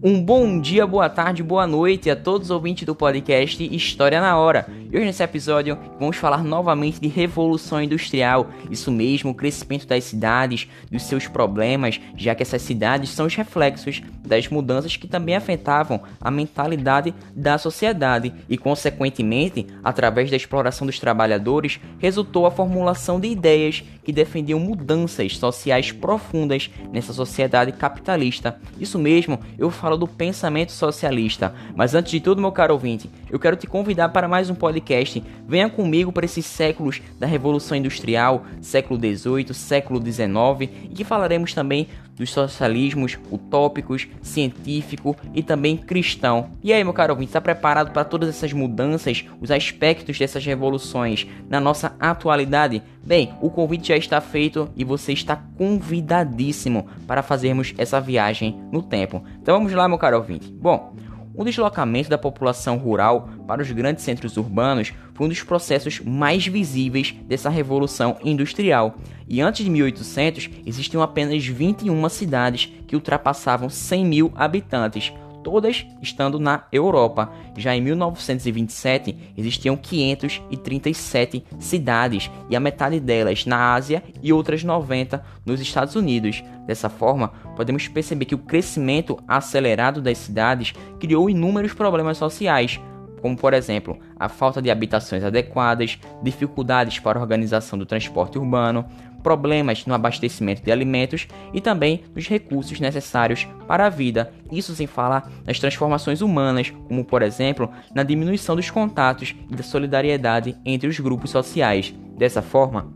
Um bom dia, boa tarde, boa noite a todos os ouvintes do podcast História na Hora. E hoje nesse episódio vamos falar novamente de revolução industrial, isso mesmo, o crescimento das cidades, dos seus problemas, já que essas cidades são os reflexos das mudanças que também afetavam a mentalidade da sociedade e, consequentemente, através da exploração dos trabalhadores, resultou a formulação de ideias que defendiam mudanças sociais profundas nessa sociedade capitalista. Isso mesmo, eu falo do pensamento socialista. Mas antes de tudo, meu caro ouvinte, eu quero te convidar para mais um podcast. Venha comigo para esses séculos da Revolução Industrial, século XVIII, século XIX, e que falaremos também dos socialismos utópicos, científico e também cristão. E aí, meu caro ouvinte, está preparado para todas essas mudanças, os aspectos dessas revoluções na nossa atualidade? Bem, o convite já está feito e você está convidadíssimo para fazermos essa viagem no tempo. Então vamos lá, meu caro ouvinte. Bom, o deslocamento da população rural para os grandes centros urbanos foi um dos processos mais visíveis dessa revolução industrial. E antes de 1800, existiam apenas 21 cidades que ultrapassavam 100 mil habitantes, todas estando na Europa. Já em 1927 existiam 537 cidades e a metade delas na Ásia e outras 90 nos Estados Unidos. Dessa forma, podemos perceber que o crescimento acelerado das cidades criou inúmeros problemas sociais, como por exemplo a falta de habitações adequadas, dificuldades para a organização do transporte urbano, problemas no abastecimento de alimentos e também nos recursos necessários para a vida. Isso sem falar nas transformações humanas, como por exemplo na diminuição dos contatos e da solidariedade entre os grupos sociais. Dessa forma,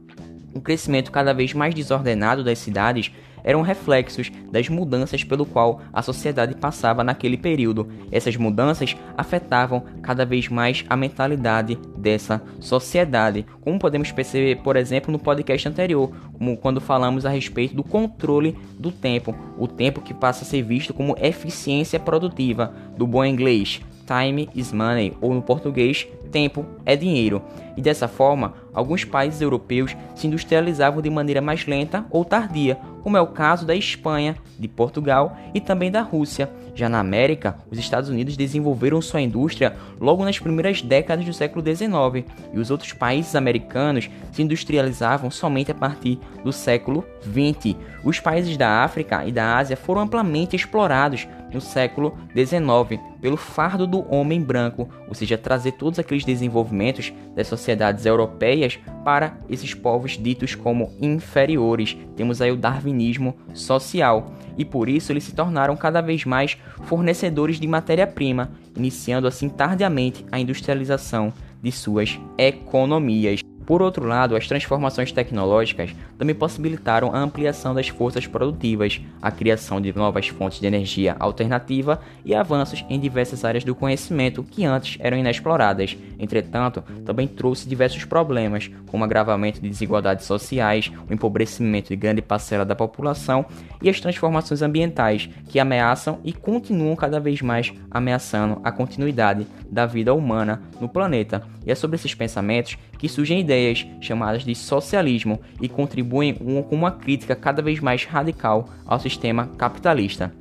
um crescimento cada vez mais desordenado das cidades eram reflexos das mudanças pelo qual a sociedade passava naquele período. Essas mudanças afetavam cada vez mais a mentalidade dessa sociedade, como podemos perceber, por exemplo, no podcast anterior, como quando falamos a respeito do controle do tempo, o tempo que passa a ser visto como eficiência produtiva, do bom inglês, time is money, ou no português, tempo é dinheiro. E dessa forma, alguns países europeus se industrializavam de maneira mais lenta ou tardia, como é o caso da Espanha, de Portugal e também da Rússia. Já na América, os Estados Unidos desenvolveram sua indústria logo nas primeiras décadas do século XIX, e os outros países americanos se industrializavam somente a partir do século XX. Os países da África e da Ásia foram amplamente explorados no século XIX pelo fardo do homem branco, ou seja, trazer todos aqueles desenvolvimentos das sociedades europeias para esses povos ditos como inferiores. Temos aí o darwinismo social e por isso eles se tornaram cada vez mais fornecedores de matéria-prima, iniciando assim tardiamente a industrialização de suas economias. Por outro lado, as transformações tecnológicas também possibilitaram a ampliação das forças produtivas, a criação de novas fontes de energia alternativa e avanços em diversas áreas do conhecimento que antes eram inexploradas. Entretanto, também trouxe diversos problemas, como agravamento de desigualdades sociais, o empobrecimento de grande parcela da população e as transformações ambientais, que ameaçam e continuam cada vez mais ameaçando a continuidade da vida humana no planeta. E é sobre esses pensamentos que surgem ideias chamadas de socialismo e contribuem com uma crítica cada vez mais radical ao sistema capitalista.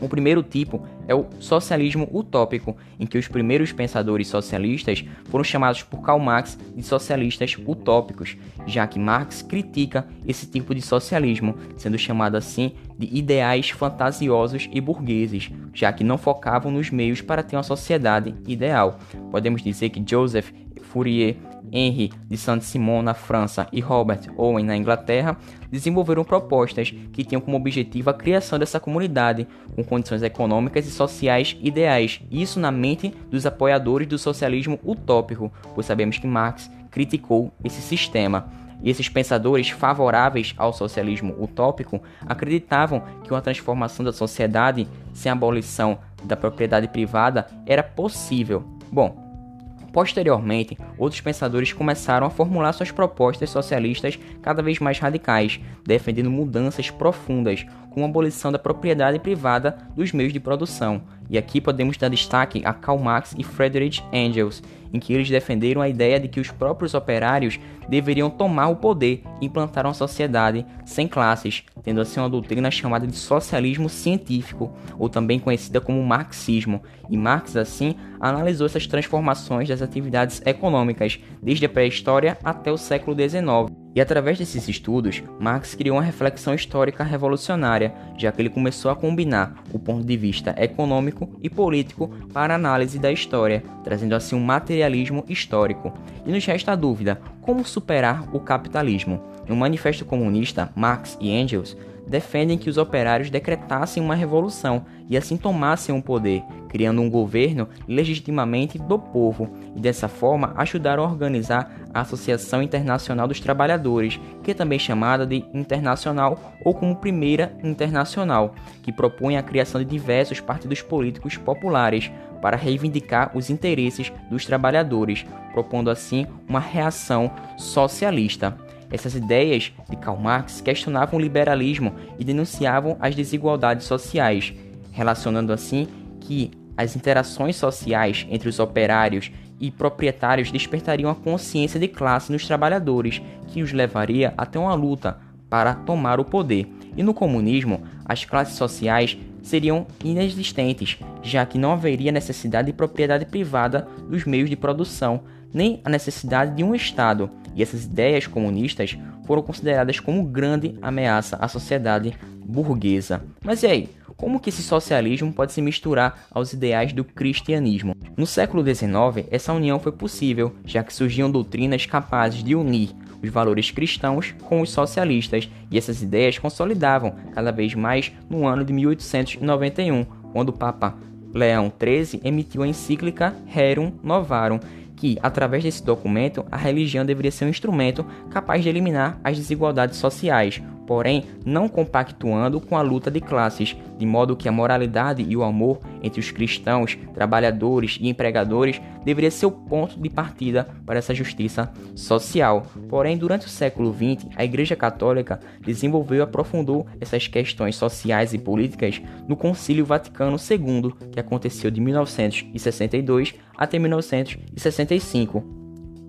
O primeiro tipo é o socialismo utópico, em que os primeiros pensadores socialistas foram chamados por Karl Marx de socialistas utópicos, já que Marx critica esse tipo de socialismo, sendo chamado assim de ideais fantasiosos e burgueses, já que não focavam nos meios para ter uma sociedade ideal. Podemos dizer que Joseph Fourier Henry de Saint-Simon na França e Robert Owen na Inglaterra desenvolveram propostas que tinham como objetivo a criação dessa comunidade com condições econômicas e sociais ideais, isso na mente dos apoiadores do socialismo utópico, pois sabemos que Marx criticou esse sistema. E esses pensadores favoráveis ao socialismo utópico acreditavam que uma transformação da sociedade sem abolição da propriedade privada era possível. Bom, Posteriormente, outros pensadores começaram a formular suas propostas socialistas cada vez mais radicais, defendendo mudanças profundas, como a abolição da propriedade privada dos meios de produção. E aqui podemos dar destaque a Karl Marx e Friedrich Engels. Em que eles defenderam a ideia de que os próprios operários deveriam tomar o poder e implantar uma sociedade sem classes, tendo assim uma doutrina chamada de socialismo científico, ou também conhecida como marxismo. E Marx, assim, analisou essas transformações das atividades econômicas, desde a pré-história até o século XIX. E através desses estudos, Marx criou uma reflexão histórica revolucionária, já que ele começou a combinar o ponto de vista econômico e político para a análise da história, trazendo assim um materialismo histórico. E nos resta a dúvida: como superar o capitalismo? No Manifesto Comunista, Marx e Engels defendem que os operários decretassem uma revolução e assim tomassem o poder, criando um governo legitimamente do povo, e dessa forma ajudaram a organizar a Associação Internacional dos Trabalhadores, que é também chamada de Internacional ou como Primeira Internacional, que propõe a criação de diversos partidos políticos populares para reivindicar os interesses dos trabalhadores, propondo assim uma reação socialista. Essas ideias de Karl Marx questionavam o liberalismo e denunciavam as desigualdades sociais, relacionando assim que as interações sociais entre os operários e proprietários despertariam a consciência de classe nos trabalhadores, que os levaria até uma luta para tomar o poder. E no comunismo, as classes sociais seriam inexistentes, já que não haveria necessidade de propriedade privada dos meios de produção, nem a necessidade de um Estado, e essas ideias comunistas foram consideradas como grande ameaça à sociedade burguesa. Mas e aí? Como que esse socialismo pode se misturar aos ideais do cristianismo? No século XIX, essa união foi possível, já que surgiam doutrinas capazes de unir os valores cristãos com os socialistas, e essas ideias consolidavam cada vez mais no ano de 1891, quando o Papa Leão XIII emitiu a encíclica Rerum Novarum, que, através desse documento, a religião deveria ser um instrumento capaz de eliminar as desigualdades sociais, porém não compactuando com a luta de classes, de modo que a moralidade e o amor entre os cristãos, trabalhadores e empregadores deveria ser o ponto de partida para essa justiça social. Porém, durante o século XX, a Igreja Católica desenvolveu e aprofundou essas questões sociais e políticas no Concílio Vaticano II, que aconteceu de 1962 até 1965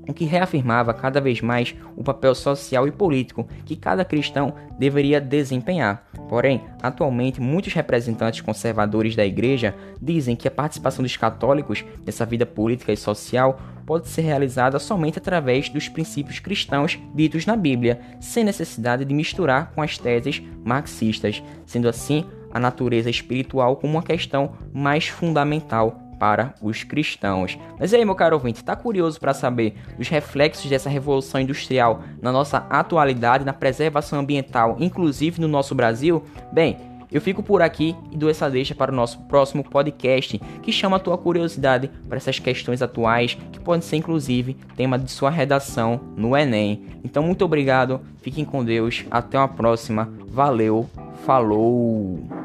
o que reafirmava cada vez mais o papel social e político que cada cristão deveria desempenhar. Porém, atualmente, muitos representantes conservadores da Igreja dizem que a participação dos católicos nessa vida política e social pode ser realizada somente através dos princípios cristãos ditos na Bíblia, sem necessidade de misturar com as teses marxistas, sendo assim a natureza espiritual como uma questão mais fundamental para os cristãos. Mas aí, meu caro ouvinte, está curioso para saber os reflexos dessa revolução industrial na nossa atualidade, na preservação ambiental, inclusive no nosso Brasil? Bem, eu fico por aqui e dou essa deixa para o nosso próximo podcast, que chama a tua curiosidade para essas questões atuais, que podem ser inclusive tema de sua redação no Enem. Então, muito obrigado, fiquem com Deus, até uma próxima, valeu, falou!